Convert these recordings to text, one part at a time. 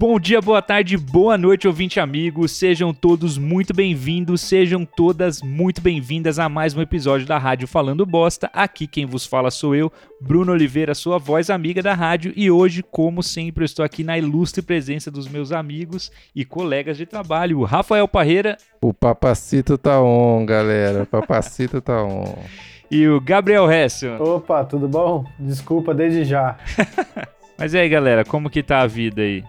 Bom dia, boa tarde, boa noite, ouvinte amigos. Sejam todos muito bem-vindos, sejam todas muito bem-vindas a mais um episódio da Rádio Falando Bosta. Aqui quem vos fala sou eu, Bruno Oliveira, sua voz amiga da rádio, e hoje, como sempre, eu estou aqui na ilustre presença dos meus amigos e colegas de trabalho, o Rafael Parreira O papacito tá on, galera. O papacito tá on. e o Gabriel Hessel. Opa, tudo bom? Desculpa desde já. Mas e aí, galera, como que tá a vida aí?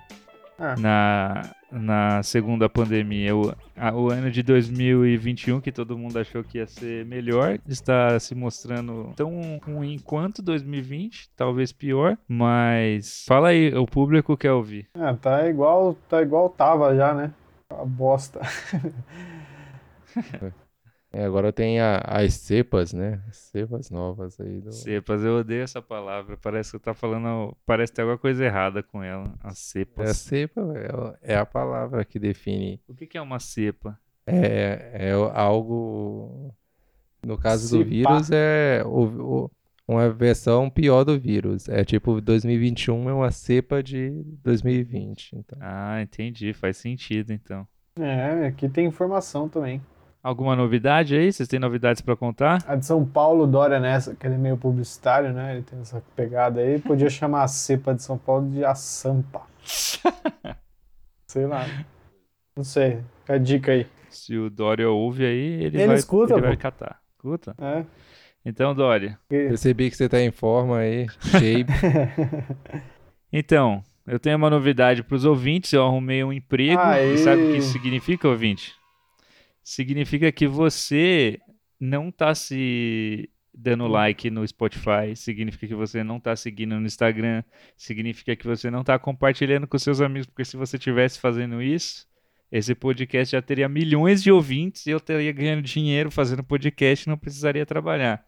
Ah. Na, na segunda pandemia. O, a- o ano de 2021, que todo mundo achou que ia ser melhor, está se mostrando tão ruim quanto 2020, talvez pior. Mas fala aí, o público quer ouvir. Ah, tá igual, tá igual tava já, né? A bosta. É, agora tem a- as cepas, né? As cepas novas aí. Do... Cepas, eu odeio essa palavra. Parece que tá falando. Parece que tem alguma coisa errada com ela. As É, cepas. cepa é, é a palavra que define. O que, que é uma cepa? É, é algo. No caso do vírus, é o- o- uma versão pior do vírus. É tipo 2021 é uma cepa de 2020. Então. Ah, entendi. Faz sentido então. É, aqui tem informação também. Alguma novidade aí? Vocês têm novidades pra contar? A de São Paulo, Dória nessa, que ele é meio publicitário, né? Ele tem essa pegada aí. Podia chamar a cepa de São Paulo de a Sampa. Sei lá. Não sei. Fica a dica aí. Se o Dória ouve aí, ele, Ele vai, escuta, ele vai catar. Escuta? É. Então, Dória. Percebi que você tá em forma aí. Shape. Então, eu tenho uma novidade pros ouvintes. Eu arrumei um emprego. Aê. E sabe o que isso significa, ouvinte? Significa que você não tá se dando like no Spotify, significa que você não tá seguindo no Instagram, significa que você não tá compartilhando com seus amigos, porque se você tivesse fazendo isso, esse podcast já teria milhões de ouvintes e eu teria ganhando dinheiro fazendo podcast e não precisaria trabalhar.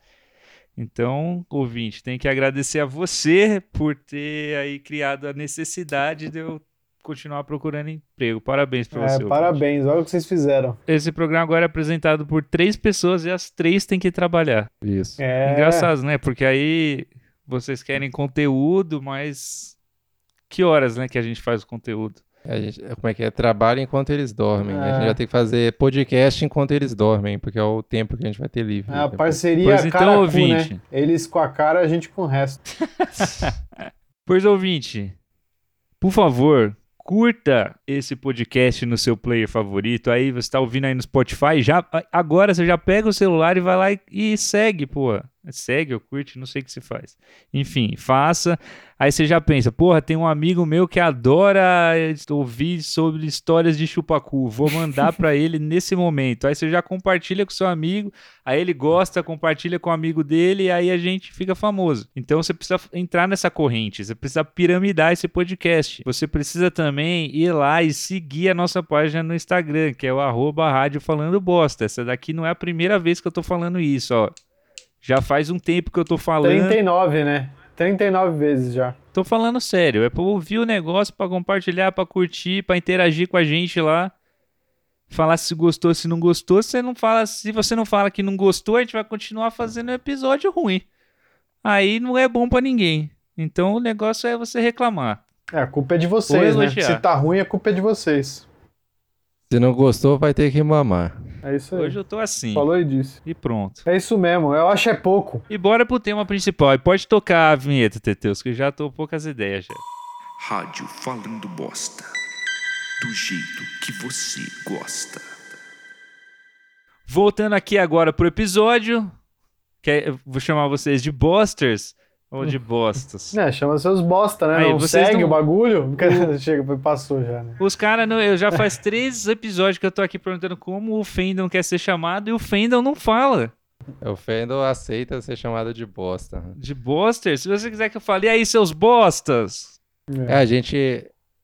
Então, ouvinte, tem que agradecer a você por ter aí criado a necessidade de eu continuar procurando emprego. Parabéns pra É, você. parabéns, olha o que vocês fizeram. Esse programa agora é apresentado por três pessoas e as três têm que trabalhar. Isso. É. Engraçado, né? Porque aí vocês querem conteúdo, mas que horas, né, que a gente faz o conteúdo? A gente, como é que é? Trabalho enquanto eles dormem. A É. gente vai ter que fazer podcast enquanto eles dormem, porque é o tempo que a gente vai ter livre. É a depois. parceria Pois então, cara a cu, ouvinte. né? Eles com a cara, a gente com o resto. Pois ouvinte, por favor, curta esse podcast no seu player favorito. Aí você tá ouvindo aí no Spotify, já agora você já pega o celular e vai lá e, e segue, pô. Segue ou curte, não sei o que se faz. Enfim, faça. Aí você já pensa, porra, tem um amigo meu que adora ouvir sobre histórias de chupacu. Vou mandar pra ele nesse momento. Aí você já compartilha com seu amigo, aí ele gosta, compartilha com o amigo dele e aí a gente fica famoso. Então você precisa entrar nessa corrente, você precisa piramidar esse podcast. Você precisa também ir lá e seguir a nossa página no Instagram, que é o arroba rádio falando bosta. Essa daqui não é a primeira vez que eu tô falando isso, ó. Já faz um tempo que eu tô falando. 39, né? 39 vezes já. Tô falando sério, é pra ouvir o negócio, pra compartilhar, pra curtir, pra interagir com a gente lá. Falar se gostou, se não gostou. Se você não fala, se você não fala que não gostou, a gente vai continuar fazendo um episódio ruim. Aí não é bom pra ninguém. Então o negócio é você reclamar. É, a culpa é de vocês, né? Se tá ruim, a culpa é de vocês. Se não gostou, vai ter que mamar. É isso aí. Hoje eu tô assim. Falou e disse. E pronto. É isso mesmo, eu acho é pouco. E bora pro tema principal. E pode tocar a vinheta, Teteus, que eu já tô poucas ideias já. Rádio Falando Bosta. Do jeito que você gosta. Voltando aqui agora pro episódio. Que é- vou chamar vocês de bosters ou de bostas. É, chama seus bosta, né? Aí, não segue não- o bagulho? Chega, passou já, né? Os caras, eu já faz três episódios que eu tô aqui perguntando como o Fendon quer ser chamado e o Fendon não fala. O Fendel aceita ser chamado de bosta. De boster, se você quiser que eu fale, e aí, seus bostas? É, a gente.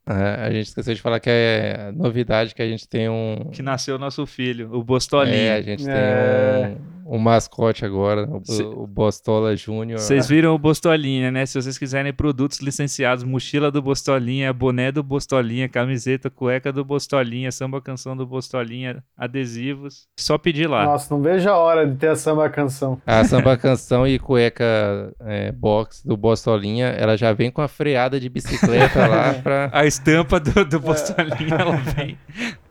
é, a gente esqueceu de falar que é novidade que a gente tem um. Que nasceu o nosso filho, o Bostolinho. É, a gente É. tem um, o mascote agora, o, Cê- o Bostola Júnior. Vocês viram o Bostolinha, né? Se vocês quiserem produtos licenciados, mochila do Bostolinha, boné do Bostolinha, camiseta, cueca do Bostolinha, samba canção do Bostolinha, adesivos, só pedir lá. Nossa, não vejo a hora de ter a samba canção. A samba canção e cueca é, box do Bostolinha, ela já vem com a freada de bicicleta lá pra. A estampa do, do Bostolinha, ela vem,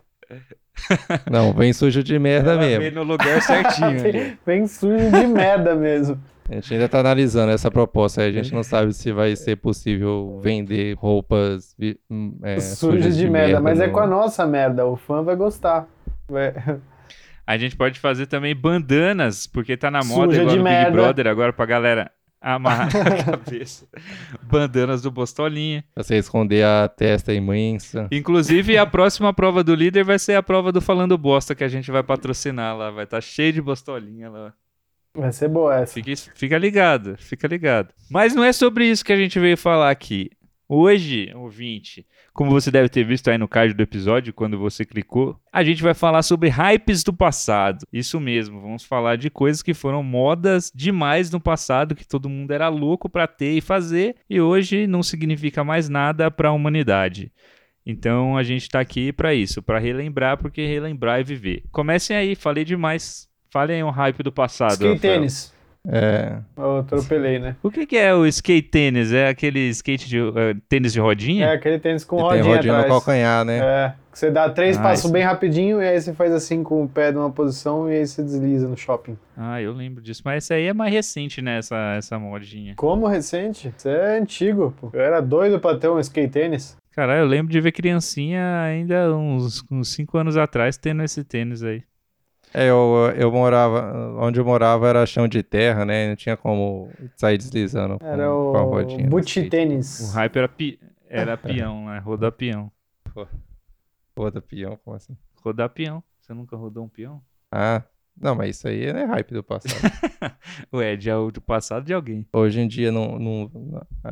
Não, vem sujo de merda ela vem mesmo. no lugar certinho ali. Bem sujo de merda mesmo. A gente ainda tá analisando essa proposta aí. A gente não sabe se vai ser possível vender roupas hum, é, Sujas de, merda, mas é no- com a nossa merda. O fã vai gostar. Vai- A gente pode fazer também bandanas, porque tá na moda Suja igual de no Big merda. Brother agora pra galera amarrar na cabeça. Bandanas do Bostolinha. Pra você esconder a testa imensa. Inclusive, a próxima prova do líder vai ser a prova do Falando Bosta, que a gente vai patrocinar lá. Vai estar cheio de bostolinha lá. Vai ser boa essa. Fica, fica ligado, fica ligado. Mas não é sobre isso que a gente veio falar aqui. Hoje, ouvinte, como você deve ter visto aí no card do episódio, quando você clicou, a gente vai falar sobre hypes do passado. Isso mesmo, vamos falar de coisas que foram modas demais no passado, que todo mundo era louco pra ter e fazer, e hoje não significa mais nada pra humanidade. Então a gente tá aqui pra isso, pra relembrar, porque relembrar é viver. Comecem aí, falei demais. Falem aí um hype do passado. Rafael. tênis. É. Eu atropelei, né? O que, que é o skate tênis? É aquele skate de eh, tênis de rodinha? É aquele tênis com Tem rodinha, rodinha no atrás. calcanhar, né? É, que você dá três Ah, passos isso. bem rapidinho e aí você faz assim com o pé numa posição e aí você desliza no shopping. Ah, eu lembro disso. Mas esse aí é mais recente, né? Essa, essa modinha. Como recente? Isso é antigo, pô. Eu era doido pra ter um skate tênis. Caralho, eu lembro de ver criancinha ainda uns 5 anos atrás tendo esse tênis aí. É, eu, eu morava. Onde eu morava era chão de terra, né? Não tinha como sair deslizando. com- Era com a o rodinha boot tênis. O hype era, pi... era peão, né? Rodar peão. Roda peão, como assim? Rodar peão. Você nunca rodou um peão? Ah, não, mas isso aí não é hype do passado. Ué, de, do passado de alguém. Hoje em dia não, não,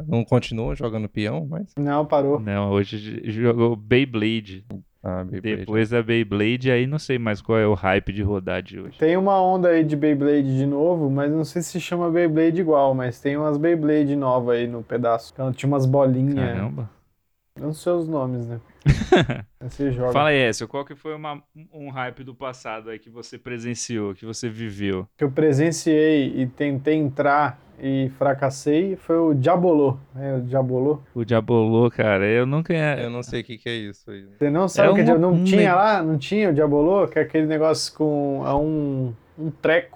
não continua jogando peão, mas. Não, parou. Não, hoje jogou Beyblade. Ah. Depois da Beyblade, aí não sei mais qual é o hype de rodar de hoje. Tem uma onda aí de Beyblade de novo, mas não sei se chama Beyblade igual, mas tem umas Beyblade novas aí no pedaço. Então tinha umas bolinhas. Caramba. Não sei os nomes, né? Você joga. Fala aí, Écio, qual que foi uma- um hype do passado aí que você presenciou, que você viveu? que eu presenciei e tentei entrar e fracassei foi o Diabolô. É, o Diabolô. O Diabolô, cara, eu nunca... Eu não sei o que, que é isso aí. Você não sabe É o que é um- Diabolô? Não um tinha lá? Não tinha o Diabolô? Que é aquele negócio com é um, um treco.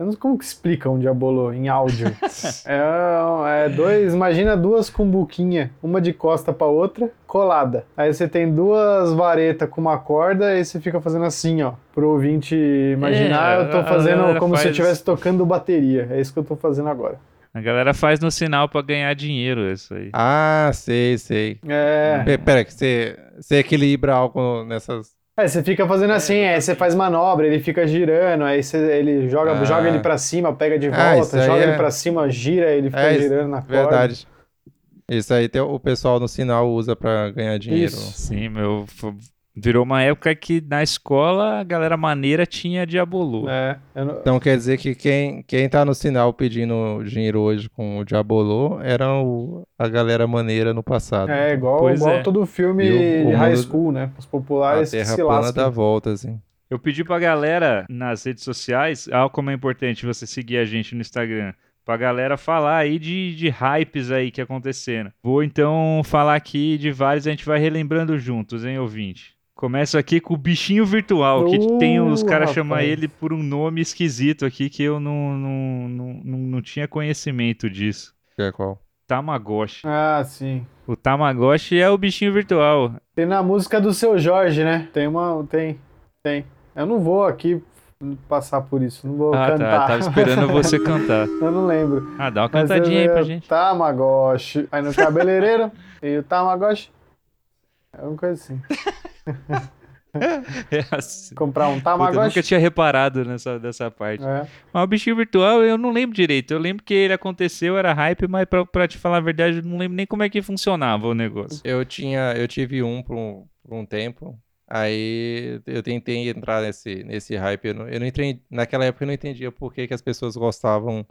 Eu não sei como que explica um Diabolô em áudio. é, é dois... Imagina duas cumbuquinha, uma de costa pra outra, colada. Aí você tem duas varetas com uma corda e você fica fazendo assim, ó. Pro ouvinte imaginar, É, eu tô fazendo como se eu faz- estivesse tocando bateria. É isso que eu tô fazendo agora. A galera faz no sinal pra ganhar dinheiro, isso aí. Ah, sei, sei. É... Pe- Pera, que você, você equilibra algo nessas. É, você fica fazendo assim, aí você faz manobra, ele fica girando, aí você, ele joga, Ah. joga ele pra cima, pega de Ah, volta, joga é- ele pra cima, gira, ele fica É, girando na corda. Verdade. Isso aí tem, o pessoal no sinal usa pra ganhar dinheiro. Isso. Sim, meu... Virou uma época que na escola a galera maneira tinha Diabolô. É, não- Então quer dizer que quem, quem tá no sinal pedindo dinheiro hoje com o Diabolô era o- a galera maneira no passado. é igual, Pois igual é. todo filme E o- o high school, né? Os a populares terra se lascam. dá volta, assim. Eu pedi pra galera nas redes sociais, ah, como é importante você seguir a gente no Instagram, pra galera falar aí de, de hypes aí que aconteceram. Vou então falar aqui de vários, a gente vai relembrando juntos, hein, ouvinte? Começo aqui com o bichinho virtual, que Uh, tem os caras chamam ele por um nome esquisito aqui que eu não, não, não, não, não tinha conhecimento disso. Que é qual? Tamagotchi. Ah, sim. O Tamagotchi é o bichinho virtual. Tem na música do Seu Jorge, né? Tem uma, tem, tem. Eu não vou aqui passar por isso, não vou Ah, tá. cantar. Tava esperando você cantar. eu não lembro. Ah, dá uma Mas cantadinha aí eu- pra eu- gente. Tamagotchi. Aí no cabeleireiro e o Tamagotchi. É uma coisa assim. É assim. Comprar um Puta, eu Tamagotchi. nunca tinha reparado nessa dessa parte. É. Mas o bichinho virtual eu não lembro direito. Eu lembro que ele aconteceu, era hype, mas pra, pra te falar a verdade, eu não lembro nem como é que funcionava o negócio. Eu tinha, eu tive um por um, por um tempo. Aí eu tentei entrar nesse, nesse hype. Eu não, eu não entrei, naquela época eu não entendia por que, que as pessoas gostavam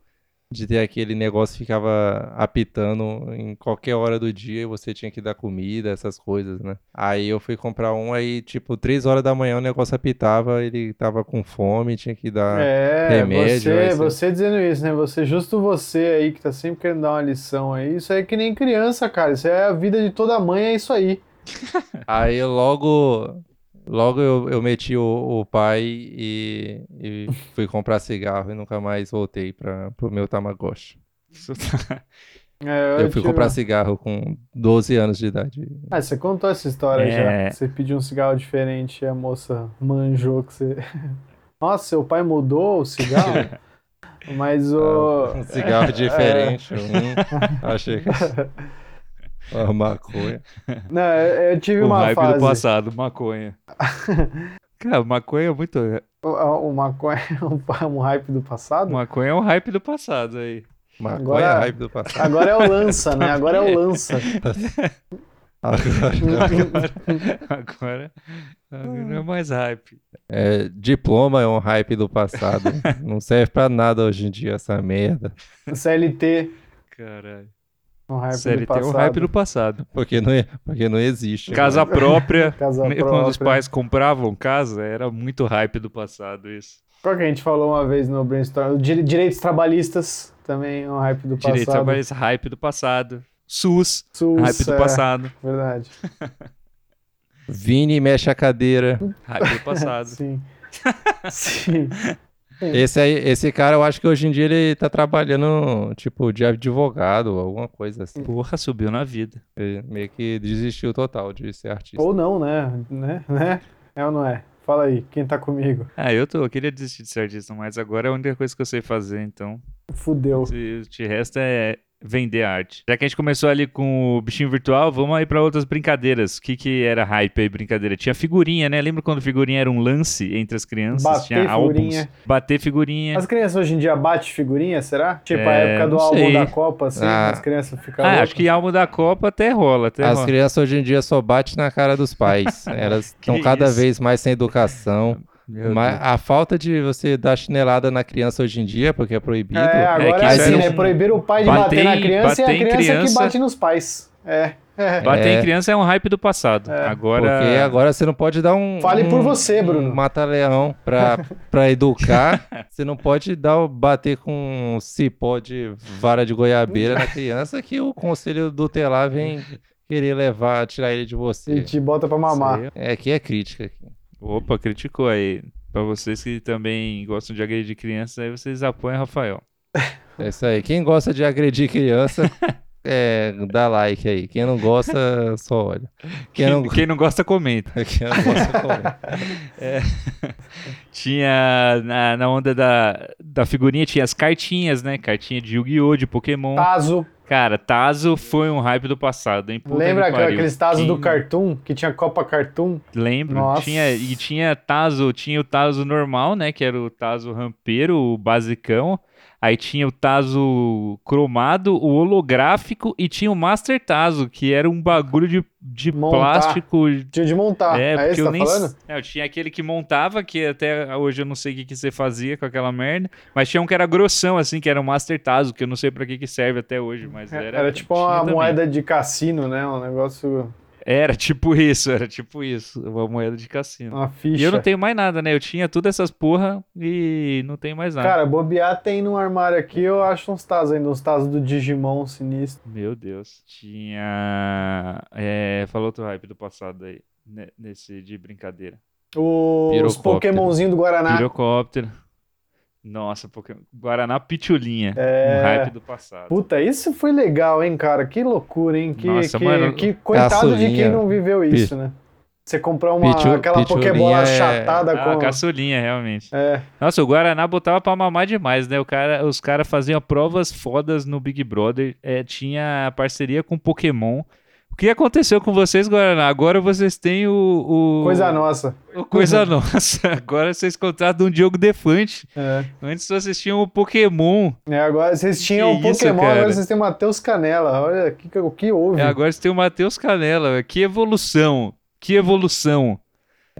de ter aquele negócio que ficava apitando em qualquer hora do dia e você tinha que dar comida, essas coisas, né? Aí eu fui comprar um, aí, tipo, três horas da manhã o negócio apitava, ele tava com fome, tinha que dar É, remédio. você, você- você dizendo isso, né? Você, justo você aí que tá sempre querendo dar uma lição aí, isso aí é que nem criança, cara. Isso é a vida de toda mãe, é isso aí. Aí logo, logo eu, eu meti o, o pai e, e fui comprar cigarro e nunca mais voltei para pro meu Tamagotchi. É, Eu fui tive- comprar cigarro com 12 anos de idade. Ah, você contou essa história É. já. Você pediu um cigarro diferente e a moça manjou que você. Nossa, seu pai mudou o cigarro? Mas o. Um cigarro diferente, um, achei que uma maconha. Não, eu tive o uma hype do fase. passado, maconha. Cara, maconha é muito. O, o maconha é um hype do passado? Maconha é um hype do passado aí. Maconha Agora- é hype do passado. Agora é o lança, né? Agora é o lança. Agora- Agora, agora não é mais hype. é, diploma é um hype do passado. Não serve pra nada hoje em dia essa merda. CLT, Caralho. Um hype do passado. um hype do passado. Porque não, é- porque não existe. Casa própria. Casa né, Quando os própria. pais compravam casa, era muito hype do passado isso. Qual que a gente falou uma vez no brainstorm? Di- Direitos trabalhistas, também é um hype do passado. trabalhista, hype do passado. SUS, SUS, hype do é, passado. Verdade. Vini mexe a cadeira. Hype do passado. Sim. Sim. Esse, aí, esse cara, eu acho que hoje em dia ele tá trabalhando, tipo, de advogado, alguma coisa assim. Porra, subiu na vida. Ele meio que desistiu total de ser artista. Ou não, né? né? né? É ou não é? Fala aí, quem tá comigo? Ah, eu tô, eu queria desistir de ser artista, mas agora é a única coisa que eu sei fazer, então. Fudeu. Se te resta é vender arte. Já que a gente começou ali com o bichinho virtual, vamos aí pra outras brincadeiras. O que que era hype aí, brincadeira? Tinha figurinha, né? Lembra quando figurinha era um lance entre as crianças? Bater Tinha figurinha. álbuns. Bater figurinha. As crianças hoje em dia batem figurinha, será? Tipo a É, época do álbum sei. da Copa, assim, Ah. as crianças ficam. Ah, acho que álbum da Copa até rola, até As rola. crianças hoje em dia só batem na cara dos pais. Elas estão cada vez mais sem educação. Meu Mas Deus. a falta de você dar chinelada na criança hoje em dia, porque é proibido. É, agora que é isso assim, é né? Proibir o pai de bater bater, na criança e bater a em criança, que criança- bate nos pais. É. é. Bater É. em criança é um hype do passado. É. Agora. Porque agora você não pode dar um. Fale um- por você, Bruno. Um mata-leão pra, pra educar. Você não pode dar, bater com um cipó de vara de goiabeira na criança que o conselho tutelar vem querer levar, tirar ele de E você. te bota pra mamar. É, aqui é crítica. aqui. Opa, criticou aí. Pra vocês que também gostam de agredir crianças, aí vocês apoiam Rafael. É isso aí. Quem gosta de agredir criança, é, dá like aí. Quem não gosta, só olha. Quem Quem não, quem não gosta, comenta. quem não gosta, olha. Tinha na, na onda da, da figurinha, tinha as cartinhas, né? Cartinha de Yu-Gi-Oh! de Pokémon. Tazo. Cara, Tazo foi um hype do passado, hein? Puta Lembra aqueles Tazos do Cartoon? Que tinha Copa Cartoon? Lembro. Nossa. Tinha, e tinha Tazo, tinha o Tazo normal, né? Que era o Tazo rampeiro, o basicão. Aí tinha o Tazo cromado, o holográfico e tinha o Master Tazo, que era um bagulho de, de Montar. plástico. Tinha de montar. É, É, porque eu tá nem. falando? É, eu tinha aquele que montava, que até hoje eu não sei o que, que você fazia com aquela merda. Mas tinha um que era grossão, assim, que era o Master Tazo, que eu não sei pra que, que serve até hoje. Mas era. Era, tipo uma também. moeda de cassino, né? Um negócio. Era tipo isso, era tipo isso. Uma moeda de cassino. Uma ficha. E eu não tenho mais nada, né? Eu tinha todas essas porra e não tenho mais nada. Cara, bobear tem no armário aqui, eu acho uns Tazos ainda, uns Tazos do Digimon sinistro. Meu Deus. Tinha. É, falou outro hype do passado aí. Nesse de brincadeira. Os. Pokémonzinho do Guaraná. Pirocóptero. Nossa, Pokémon. Guaraná Pitulinha. É. Um hype do passado. Puta, isso foi legal, hein, cara? Que loucura, hein? Que, Nossa, que, mano. que coitado de quem Caçulinha. não viveu isso, né? Você comprar uma, Pichu- aquela Pokébola é- chatada Ah, com. caçulinha, realmente. É, Nossa, o Guaraná botava pra mamar demais, né? O cara, os caras faziam provas fodas no Big Brother. é, tinha parceria com Pokémon. O que aconteceu com vocês, Guaraná? Agora vocês têm o. o- coisa nossa. o Coisa nossa. Agora vocês contratam um Diogo Defante. É. Antes vocês tinham o Pokémon. É, agora vocês tinham o Que isso, Pokémon, cara? agora vocês têm o Matheus Canela. Olha que- o que houve. É, agora você tem o Matheus Canela. Que evolução. Que evolução.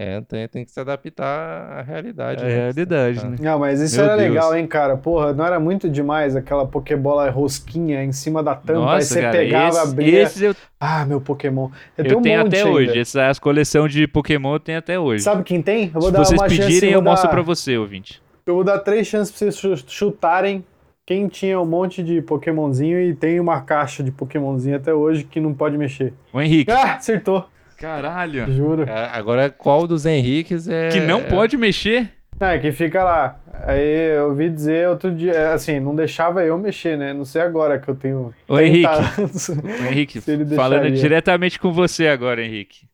É, tem, tem que se adaptar à realidade. É a né? realidade, Tá. né? Não, mas isso Meu era Deus. legal, hein, cara? Porra, não era muito demais aquela Pokébola rosquinha em cima da tampa, aí Nossa, você cara, pegava, esse, abria. esses eu, Ah, meu Pokémon. Eu, eu tenho um tenho até ainda. hoje. Essa coleção de Pokémon eu tenho até hoje. Sabe quem tem? Eu vou Se dar vocês uma chance, pedirem, vou eu mostro dar- pra você, ouvinte. Eu vou dar três chances pra vocês chu- chutarem quem tinha um monte de Pokémonzinho e tem uma caixa de Pokémonzinho até hoje que não pode mexer. O Henrique. Ah, acertou. Caralho. Juro. Ah, Agora, qual dos Henriques é. Que não pode mexer? É, que fica lá. Aí eu ouvi dizer outro dia, é, assim, não deixava eu mexer, né? Não sei agora que eu tenho. Ô, 30 Henrique. O Henrique, falando diretamente com você agora, Henrique.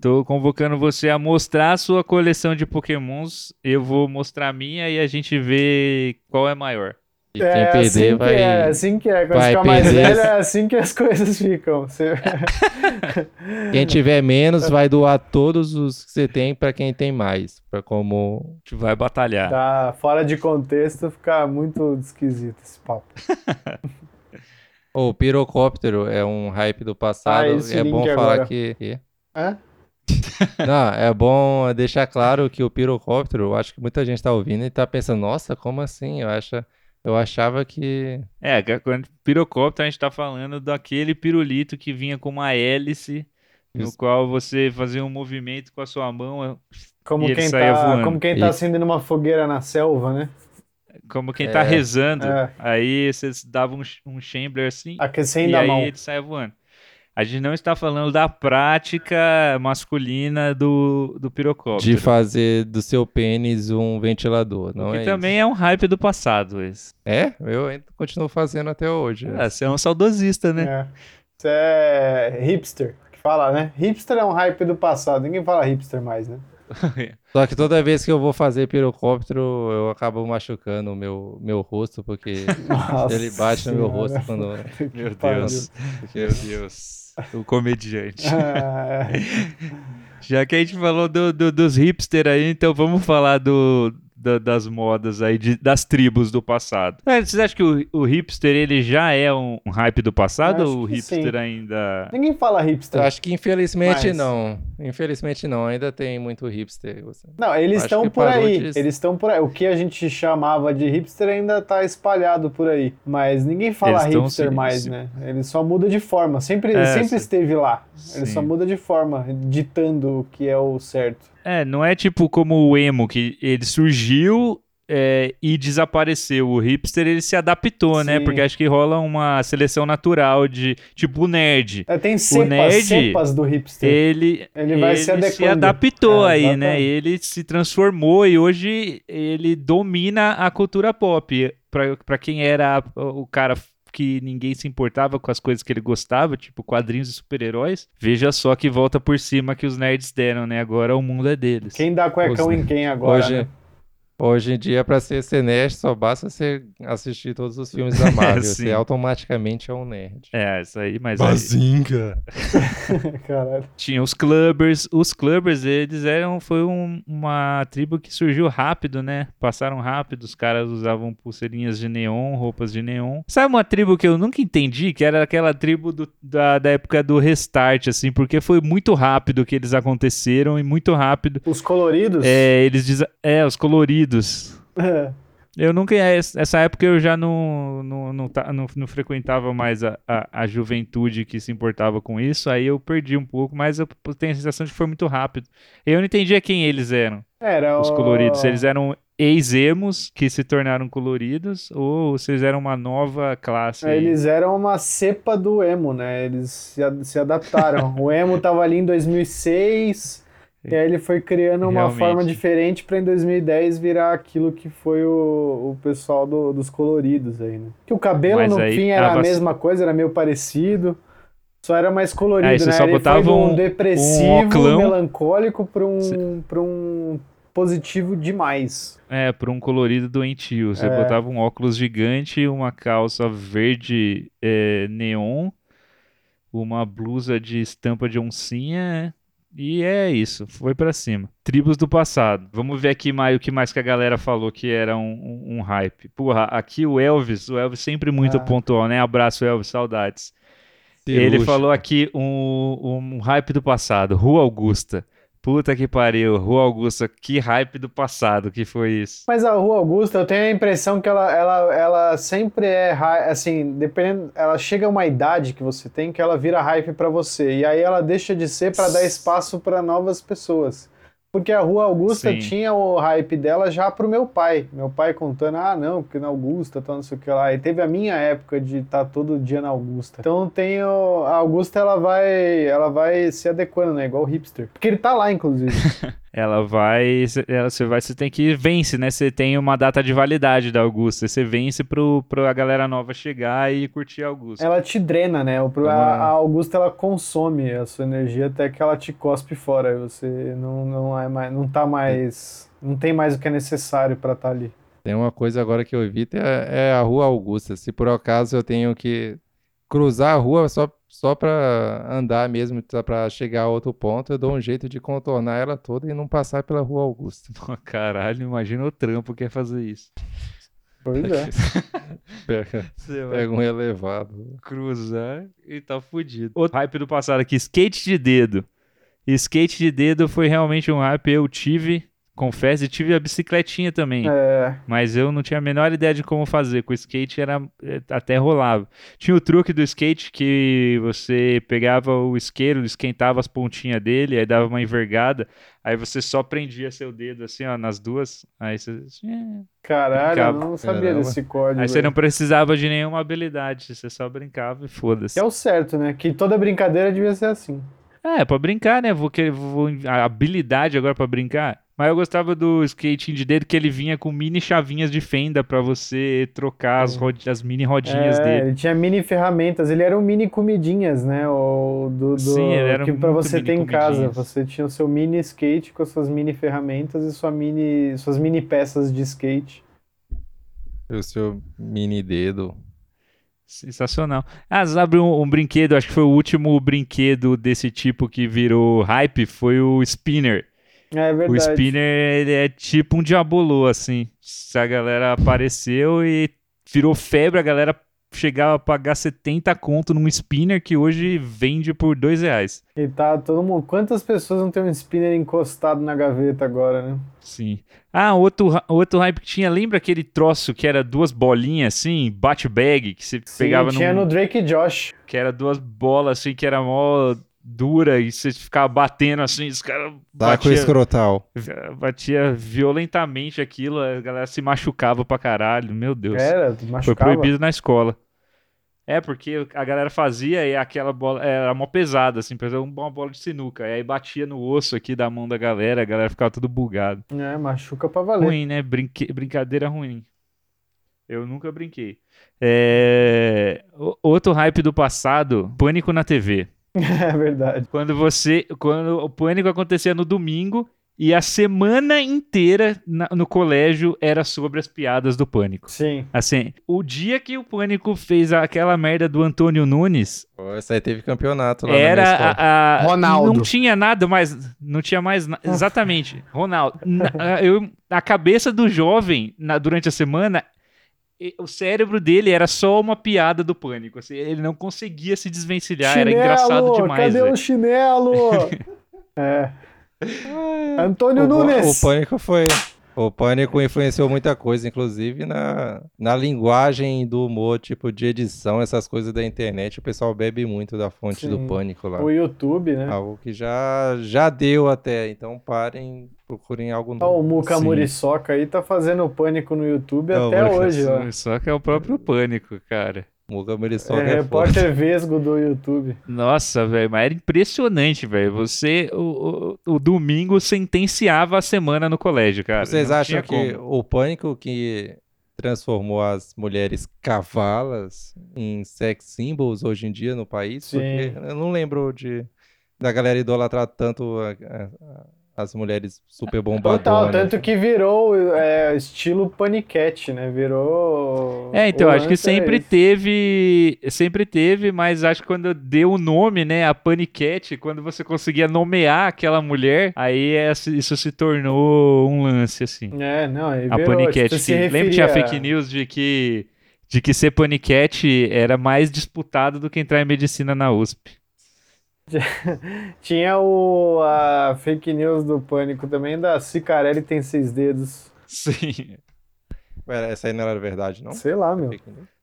Tô convocando você a mostrar a sua coleção de Pokémons. Eu vou mostrar a minha e a gente vê qual é maior. E quem É perder assim vai. que é, é assim que é. Quando vai ficar mais perder. velho, é assim que as coisas ficam. Você... Quem tiver menos vai doar todos os que você tem pra quem tem mais. Pra como. A gente vai batalhar. tá fora de contexto, fica muito esquisito esse papo. O pirocóptero é um hype do passado. Ah, é bom agora. falar que. que- Hã? Não, é bom deixar claro que o pirocóptero, eu acho que muita gente tá ouvindo e tá pensando, nossa, como assim? Eu, acho, eu achava que. É, quando pirocóptero a gente tá falando daquele pirulito que vinha com uma hélice, no Isso. qual você fazia um movimento com a sua mão, Como E ele quem, saía tá, voando. como quem tá Isso. acendendo uma fogueira na selva, né? como quem tá É. rezando. É. Aí vocês davam um, um chamber assim, Aquecendo e a aí mão. ele saia voando. A gente não está falando da prática masculina do, do pirocóptero. De fazer do seu pênis um ventilador, não que é também é um hype do passado. Esse. isso? É? Eu ainda continuo fazendo até hoje. Ah, você é um saudosista, né? É. Você é hipster, que fala, né? Hipster é um hype do passado. Ninguém fala hipster mais, né? Só que toda vez que eu vou fazer pirocóptero, eu acabo machucando o meu, meu rosto, porque Nossa ele bate no meu rosto quando. Meu. Deus. Meu Deus. O comediante. Ah, Já que a gente falou do, do- dos hipster aí, então vamos falar do, da- das modas aí, de- das tribos do passado. É, vocês acham que o, o hipster ele já é um, um hype do passado ou o hipster sim. ainda... Ninguém fala hipster. Eu acho que infelizmente Mas- não. Infelizmente não, ainda tem muito hipster. Não, eles estão por aí. de- Eles estão por aí. O que a gente chamava de hipster ainda tá espalhado por aí. Mas ninguém fala Eles hipster se- mais, se- né? Ele só muda de forma. Sempre, É, sempre sim. esteve lá. Ele Sim. só muda de forma, ditando o que é o certo. É, não é tipo como o emo, que ele surgiu é, e desapareceu. O hipster ele se adaptou, né? Sim. Porque acho que rola uma seleção natural de, tipo, o nerd. É, tem cepas, nerd, cepas do hipster. Ele, Ele vai se adequando. adaptou É, aí, né? Ele se transformou e hoje ele domina a cultura pop. Pra, pra quem era o cara que ninguém se importava com as coisas que ele gostava, tipo quadrinhos e super-heróis, veja só que volta por cima que os nerds deram, né? Agora o mundo é deles. Quem dá cuecão Hoje- em quem agora? Hoje, né? Hoje em dia, pra ser, ser nerd, só basta você assistir todos os filmes da Marvel. Sim. você automaticamente é um nerd. É, isso aí, mas aí Bazinga! Caralho. tinha os clubbers. Os clubbers, eles eram, foi um- uma tribo que surgiu rápido, né? Passaram rápido, os caras usavam pulseirinhas de neon, roupas de neon. Sabe uma tribo que eu nunca entendi? Que era aquela tribo do- da, da época do restart, assim, porque foi muito rápido que eles aconteceram e muito rápido. Os coloridos? É, eles dizem. É, os coloridos. Eu nunca. es- Essa época eu já não, não, não, não- não frequentava mais a, a, a juventude que se importava com isso. Aí eu perdi um pouco, mas eu tenho a sensação de que foi muito rápido. Eu não entendia quem eles eram, Era os o- coloridos. Se eles eram ex-emos que se tornaram coloridos ou se eles eram uma nova classe. aí. Eles eram uma cepa do emo, né? Eles se, se adaptaram. o emo tava ali em 2006, e aí ele foi criando uma Realmente. forma diferente pra em 2010 virar aquilo que foi o, o pessoal do- dos coloridos aí, né? Que o cabelo Mas no aí fim era a mesma coisa, era meio parecido. Só era mais colorido, Aí você né? só ele botava foi um um- depressivo, oclão. melancólico pra um, pra um positivo demais. É, por um colorido doentio. Você É. botava um óculos gigante, uma calça verde é, neon, uma blusa de estampa de oncinha, e é isso. Foi pra cima. Tribos do passado. Vamos ver aqui mais o que mais que a galera falou que era um, um- um hype. Porra, aqui o Elvis, o Elvis sempre muito Ah. pontual, né? Abraço, Elvis, saudades. Ele Cirúrgico. falou aqui um, um hype do passado. Rua Augusta. Puta que pariu. Rua Augusta, que hype do passado que foi isso. Mas a Rua Augusta, eu tenho a impressão que ela, ela, ela sempre é, assim, dependendo, ela chega a uma idade que você tem que ela vira hype pra você. E aí ela deixa de ser pra dar espaço pra novas pessoas. Porque a Rua Augusta Sim. tinha o hype dela já pro meu pai. Meu pai contando, ah, não, porque na Augusta, tá não sei o que lá. E teve a minha época de estar todo dia na Augusta. Então tem o, a Augusta, ela vai, ela vai se adequando, né? Igual o hipster. Porque ele tá lá, inclusive. Ela vai. ela- Você vai. Você tem que vence, né? Você tem uma data de validade da Augusta. Você vence pro, pro a galera nova chegar e curtir a Augusta. Ela te drena, né? O pro- A, a Augusta ela consome a sua energia até que ela te cospe fora. Você não, não é mais, não tá mais, não tem mais o que é necessário pra estar ali. Tem uma coisa agora que eu evito, é, é a Rua Augusta. Se por acaso eu tenho que cruzar a rua só, só para andar mesmo, para chegar a outro ponto, eu dou um jeito de contornar ela toda e não passar pela Rua Augusta. Caralho, imagina o trampo que é fazer isso. Pois é. Pega, Você vai pega um elevado. cruzar e tá fudido. Outro hype do passado aqui, skate de dedo. Skate de dedo foi realmente um hype. Eu tive, confesso, e tive a bicicletinha também. É, Mas eu não tinha a menor ideia de como fazer. Com o skate era é, até rolava. Tinha o truque do skate que você pegava o isqueiro, esquentava as pontinhas dele, aí dava uma envergada, aí você só prendia seu dedo assim, ó, nas duas. Aí você, é. caralho, eu Brincava. não sabia Caramba. desse código. aí você não precisava de nenhuma habilidade, você só brincava e foda-se. É o certo, né? Que toda brincadeira devia ser assim. É, pra brincar, né? Vou querer vou, a habilidade agora pra brincar. Mas eu gostava do skating de dedo que ele vinha com mini chavinhas de fenda pra você trocar as, rod- as mini rodinhas É, dele. ele tinha mini ferramentas, ele era um mini comidinhas, né? O do, do Sim, ele era que pra muito você ter em casa. Você tinha o seu mini skate com as suas mini ferramentas e sua mini, suas mini peças de skate. O seu mini dedo. Sensacional. Ah, sabe um, um brinquedo, acho que foi o último brinquedo desse tipo que virou hype, foi o Spinner. É O verdade. Spinner ele é tipo um diabolô, assim. Se a galera apareceu e virou febre, a galera chegava a pagar 70 conto num Spinner que hoje vende por dois reais. E tá todo mundo. Quantas pessoas não tem um spinner encostado na gaveta agora, né? Sim. Ah, outro, outro hype que tinha, lembra aquele troço que era duas bolinhas assim, bate-bag, que você Sim, pegava tinha num, no Drake e Josh. que era duas bolas assim, que era mó dura e você ficava batendo assim, os caras Taco batia, escrotal. batia violentamente aquilo, a galera se machucava pra caralho, meu Deus. Era, Foi machucava. proibido na escola. É, porque a galera fazia e aquela bola era mó pesada, assim, por exemplo, uma bola de sinuca. E aí batia no osso aqui da mão da galera, a galera ficava tudo bugado. É, machuca pra valer. Ruim, né? Brinque... Brincadeira ruim. Eu nunca brinquei. É, Outro hype do passado, pânico na TV. É verdade. Quando você. Quando o pânico acontecia no domingo e a semana inteira na- no colégio era sobre as piadas do pânico. Sim. Assim, o dia que o Pânico fez aquela merda do Antônio Nunes, Pô, Essa aí teve campeonato lá na era escola. a, a- Ronaldo. Não tinha nada mais. Não tinha mais. na- Exatamente. Ronaldo. Na, eu, a cabeça do jovem, na- durante a semana, o cérebro dele era só uma piada do Pânico. assim, ele não conseguia se desvencilhar. Era engraçado demais. Cadê velho. o chinelo? é. Antônio O, Nunes. o Pânico foi. O Pânico influenciou muita coisa, inclusive na, na linguagem do humor, tipo de edição, essas coisas da internet. O pessoal bebe muito da fonte Sim. do Pânico lá. O YouTube, né? Algo que já, já deu até. Então parem, procurem algo o novo. Muca Sim. Muriçoca aí tá fazendo pânico no YouTube É, o até hoje, ó. Só que é o próprio Pânico, cara. Muga Muriçoca É é, repórter vesgo do YouTube. Nossa, velho, mas era impressionante, velho. Você, o, o, o domingo, sentenciava a semana no colégio, cara. Vocês Não acham que como. o Pânico que transformou as mulheres cavalas em sex symbols hoje em dia no país? Sim. Porque eu não lembro de da galera idolatrar tanto a- a- as mulheres super bombadonas. Total, tanto que virou é, estilo paniquete, né? Virou. É, então, acho que é sempre esse. teve, sempre teve, mas acho que quando deu o nome, né, a paniquete, quando você conseguia nomear aquela mulher, aí é- isso se tornou um lance, assim. É, não, aí A virou, paniquete. tipo, se que- lembra que tinha referia- fake news de que, de que ser paniquete era mais disputado do que entrar em medicina na USP. Tinha o, a fake news do Pânico também, da Cicarelli tem seis dedos. Sim. Essa aí não era verdade, não? Sei lá, meu.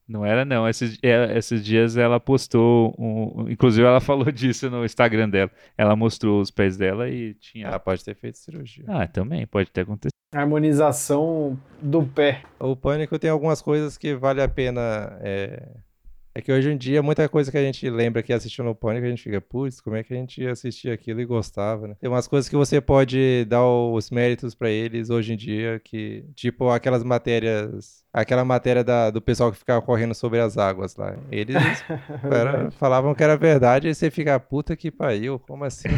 Não era, não. Esses, é, esses dias ela postou. Um, inclusive, ela falou disso no Instagram dela. Ela mostrou os pés dela e tinha. Ela pode ter feito cirurgia. Ah, também, pode ter acontecido. Harmonização do pé. O Pânico tem algumas coisas que vale a pena. É... é que hoje em dia, muita coisa que a gente lembra que assistiu no Pânico, a gente fica, putz, como é que a gente assistia aquilo e gostava, né? Tem umas coisas que você pode dar os méritos pra eles hoje em dia, que, tipo, aquelas matérias. Aquela matéria da- do pessoal que ficava correndo sobre as águas lá. Eles era- falavam que era verdade, e você fica, puta que pariu, como assim?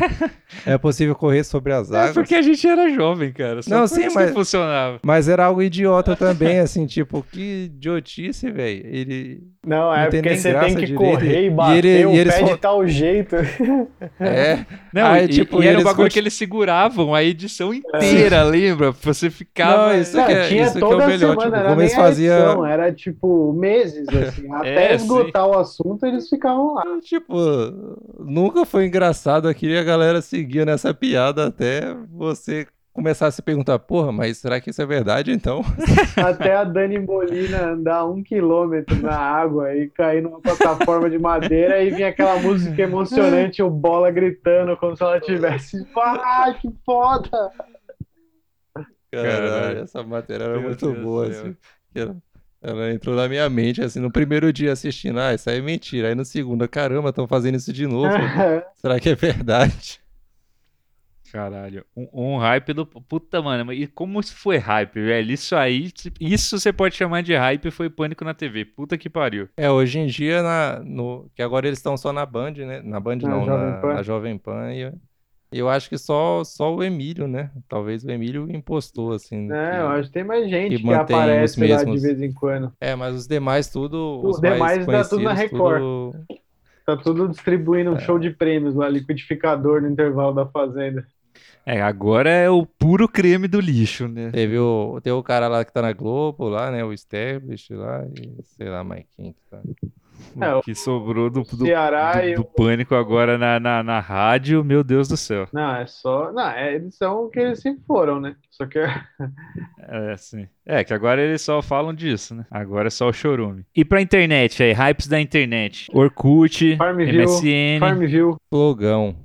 É possível correr sobre as É águas? porque a gente era jovem, cara. Só Não, sim, mas- funcionava. Mas era algo idiota também, assim, tipo, que idiotice, velho. Ele. Não, é Não porque nem você graça tem que direito. correr e E bater ele- o e pé falam- de tal jeito. É. Não, Aí, e, tipo, e era um eles bagulho que eles seguravam a edição inteira, lembra? Você ficava. Não, isso Não, que é- tinha isso que é o toda melhor, semana, tipo, era como eles a fazia- edição, era tipo meses, assim. Até É, esgotar o assunto, eles ficavam lá. Tipo, nunca foi engraçado aquilo e a galera seguia nessa piada até você começar a se perguntar, porra, mas será que isso é verdade então? Até a Dani Molina andar um quilômetro na água e cair numa plataforma de madeira e vinha aquela música emocionante, o bola gritando como se ela tivesse. Ah, que foda! Caralho, Caralho. essa matéria era Meu muito Deus boa, céu. assim. ela entrou na minha mente, assim, no primeiro dia assistindo, ah, isso aí é mentira. Aí no segundo, caramba, estão fazendo isso de novo. será que é verdade? Caralho, um, um hype do. Puta, mano, e como isso foi hype, velho? Isso aí, isso você pode chamar de hype foi pânico na TV. Puta que pariu. É, hoje em dia, na, no, que agora eles estão só na Band, né? Na Band Na não, Jovem na, Pan. na Jovem Pan. E eu, acho que só, só o Emílio, né? Talvez o Emílio impostou, assim. É, que- eu acho que tem mais gente que que, aparece lá de mesmos- vez em quando. É, mas os demais tudo. Os Os, mais demais dá tudo na Record. tudo- Tá tudo distribuindo um É. show de prêmios lá, liquidificador no intervalo da Fazenda. É, agora é o puro creme do lixo, né? Teve o, tem o cara lá que tá na Globo, lá, né? O Stablish lá, e sei lá mais quem que tá. É, O que sobrou do, do, Ceará do- do o- pânico agora na, na, na rádio, meu Deus do céu. Não, é só. Não, é, eles são o que eles sempre foram, né? Só que É, sim. É, que agora eles só falam disso, né? Agora é só o chorume. E pra internet aí, hypes da internet. Orkut, Farmville, MSN, Farmville, Flogão.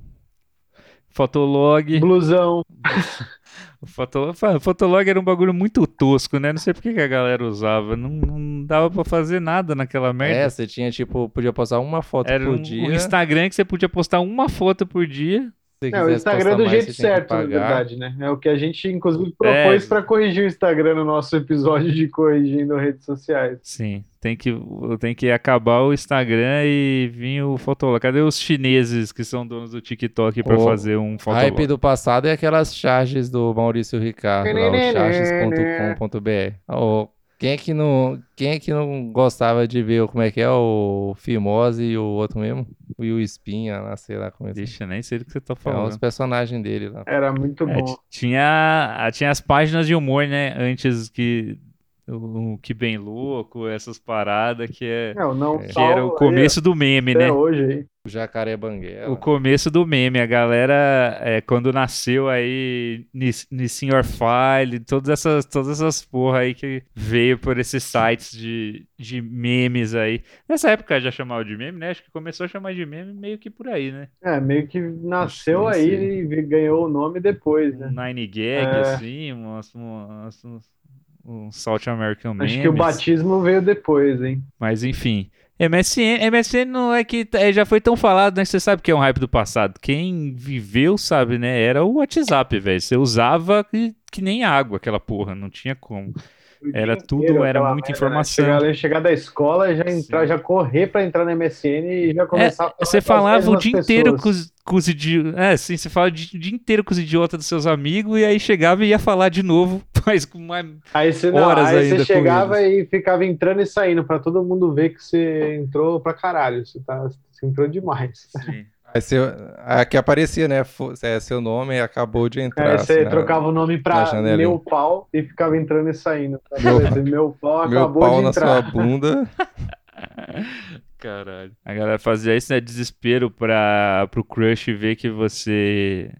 Fotolog. blusão. O Foto- Fa- Fotolog era um bagulho muito tosco, né? Não sei por que que a galera usava. Não, não dava pra fazer nada naquela merda. É, você tinha, tipo, podia postar uma foto Era por um, dia. um Instagram que você podia postar uma foto por dia. É, o Instagram postar do mais, jeito certo, na verdade, né? É o que a gente, inclusive, propôs É. pra corrigir o Instagram no nosso episódio de corrigindo redes sociais. Sim, tem que, tem que acabar o Instagram e vir o Fotolog. Cadê os chineses que são donos do TikTok pra O fazer um Fotolog? Hype do passado é aquelas charges do Maurício Ricardo, lá, o charges.com.br. Ó, Quem é que não, quem é que não gostava de ver como é que é o Fimose e o outro mesmo? O Will Espinha lá, sei lá como é que Deixa, eu nem sei do que você tá é. falando. os personagens dele lá. Era muito É, bom. t- tinha, tinha as páginas de humor, né? Antes que o, Que Bem Louco, essas paradas que, é, É, o não que salvo era o aí, começo do meme, até né? hoje aí. O Jacaré Banguela. O começo do meme, a galera, é, quando nasceu aí, Nis- Nissin File, todas essas, todas essas porra aí que veio por esses sites de, de memes aí. Nessa época já chamava de meme, né? Acho que começou a chamar de meme meio que por aí, né? É, meio que nasceu Não aí e ganhou o nome depois, né? Um Nine Gag, É. assim, umas, umas, uns- um South American Memes. Acho que o batismo veio depois, hein? Mas enfim. MSN, MSN não é que é, já foi tão falado, né? Você sabe que é um hype do passado. Quem viveu sabe, né? Era o WhatsApp, velho. Você usava que, que nem água aquela porra, não tinha como. Era tudo, inteiro era muita merda, informação. Né? Chegar, chegar da escola, já entrar, Sim. já correr pra entrar no MSN e já começar a falar É, Você falava o dia inteiro com pessoas. os, com os idiotas. É, sim, você falava o dia, inteiro com os idiotas dos seus amigos e aí chegava e ia falar de novo, mas com mais. Aí você, não, horas aí ainda você chegava e ficava entrando e saindo pra todo mundo ver que você entrou pra caralho. Você, tá, você entrou demais. Aí seu, aqui aparecia, né? é, seu nome acabou de entrar. Aí você assim, na- trocava o nome na pra meu pau e ficava entrando e saindo. Pra Meu- meu pau Meu acabou pau de na entrar. sua bunda. Caralho. A galera fazia isso, né? Desespero pra, pro crush ver que você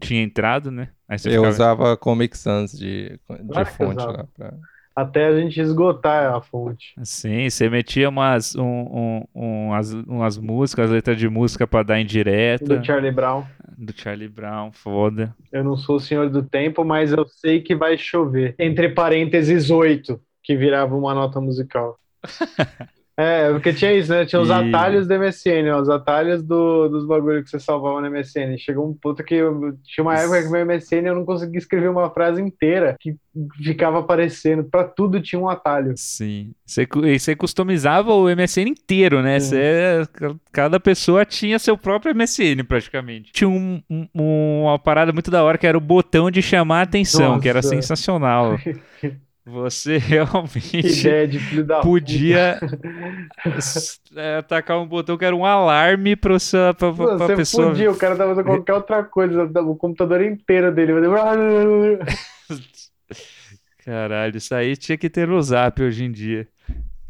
tinha entrado, né? Aí você Eu ficava- usava Comic Sans de, de Claro fonte lá. pra- Até a gente esgotar a fonte. Sim, você metia umas, um, um, um- umas, umas músicas, letras de música pra dar indireta. Do Charlie Brown. Do Charlie Brown, foda. Eu não sou o senhor do tempo, mas eu sei que vai chover. Entre parênteses, oito, que virava uma nota musical. É, porque tinha isso, né? Tinha os E- atalhos do MSN, ó, os atalhos do, dos bagulhos que você salvava no MSN. Chegou um ponto que eu, tinha uma época que meu MSN eu não conseguia escrever uma frase inteira, que ficava aparecendo. Pra tudo tinha um atalho. Sim. Você, e você customizava o MSN inteiro, né? Você, cada pessoa tinha seu próprio MSN, praticamente. Tinha um- um- uma parada muito da hora que era o botão de chamar a atenção, que era Nossa. sensacional. Você realmente podia é, atacar um botão que era um alarme pra- puta. pra Você pessoa. podia, o cara tava fazendo qualquer outra coisa, o computador inteiro dele. Caralho, isso aí tinha que ter no Zap hoje em dia.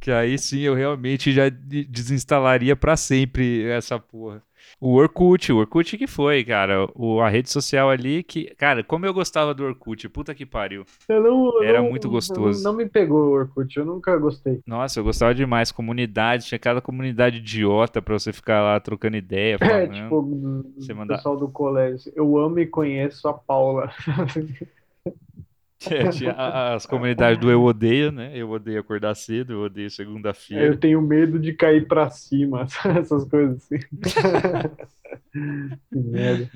Que aí sim eu realmente já de- desinstalaria pra sempre essa porra. O Orkut, o Orkut que foi, cara. O, a rede social ali que. Cara, como eu gostava do Orkut, puta que pariu. Eu não- eu Era não- muito gostoso. Não, não me pegou o Orkut, eu nunca gostei. Nossa, eu gostava demais. Comunidade, tinha cada comunidade idiota pra você ficar lá trocando ideia. É, falando. tipo, do- do Você manda- pessoal do colégio. Eu amo e conheço a Paula. Tinha as comunidades do Eu Odeio, né? Eu odeio acordar cedo, eu odeio segunda-feira. Eu tenho medo de cair pra cima, essas coisas assim. que merda.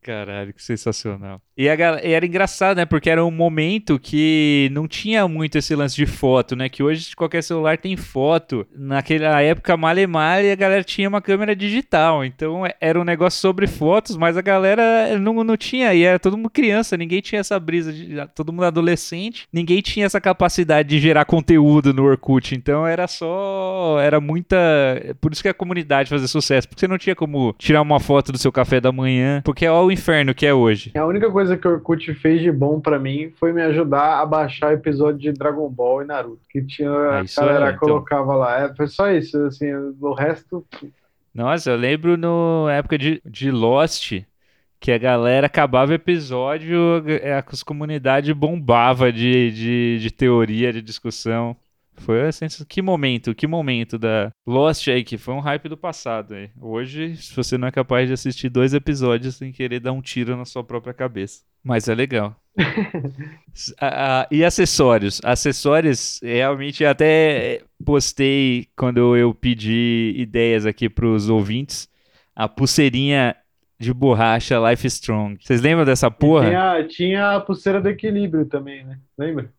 Caralho, que sensacional. E, era engraçado, né? Porque era um momento que não tinha muito esse lance de foto, né? Que hoje qualquer celular tem foto. Naquela época, male male, a galera tinha uma câmera digital. Então é- era um negócio sobre fotos, mas a galera não, não tinha. E era todo mundo criança, ninguém tinha essa brisa. De, todo mundo adolescente, ninguém tinha essa capacidade de gerar conteúdo no Orkut. Então era só. Era muita. Por isso que a comunidade fazia sucesso. Porque você não tinha como tirar uma foto do seu café da manhã. Porque olha o inferno que é hoje. A única coisa que o Orkut fez de bom pra mim foi me ajudar a baixar episódio de Dragon Ball e Naruto. Que tinha, Ah, a galera é, então. colocava lá. É, foi só isso, assim, o resto. Nossa, eu lembro no época de, de Lost que a galera acabava o episódio, é, as comunidades bombava de, de, de teoria, de discussão. Foi que momento, que momento da Lost aí, que foi um hype do passado aí. Hoje, se você não é capaz de assistir dois episódios sem querer dar um tiro na sua própria cabeça. Mas é legal. S- a- a- e acessórios? Acessórios, realmente até postei quando eu pedi ideias aqui pros ouvintes, a pulseirinha de borracha Life Strong. Vocês lembram dessa porra? Tinha, tinha a pulseira do equilíbrio também, né? Lembra?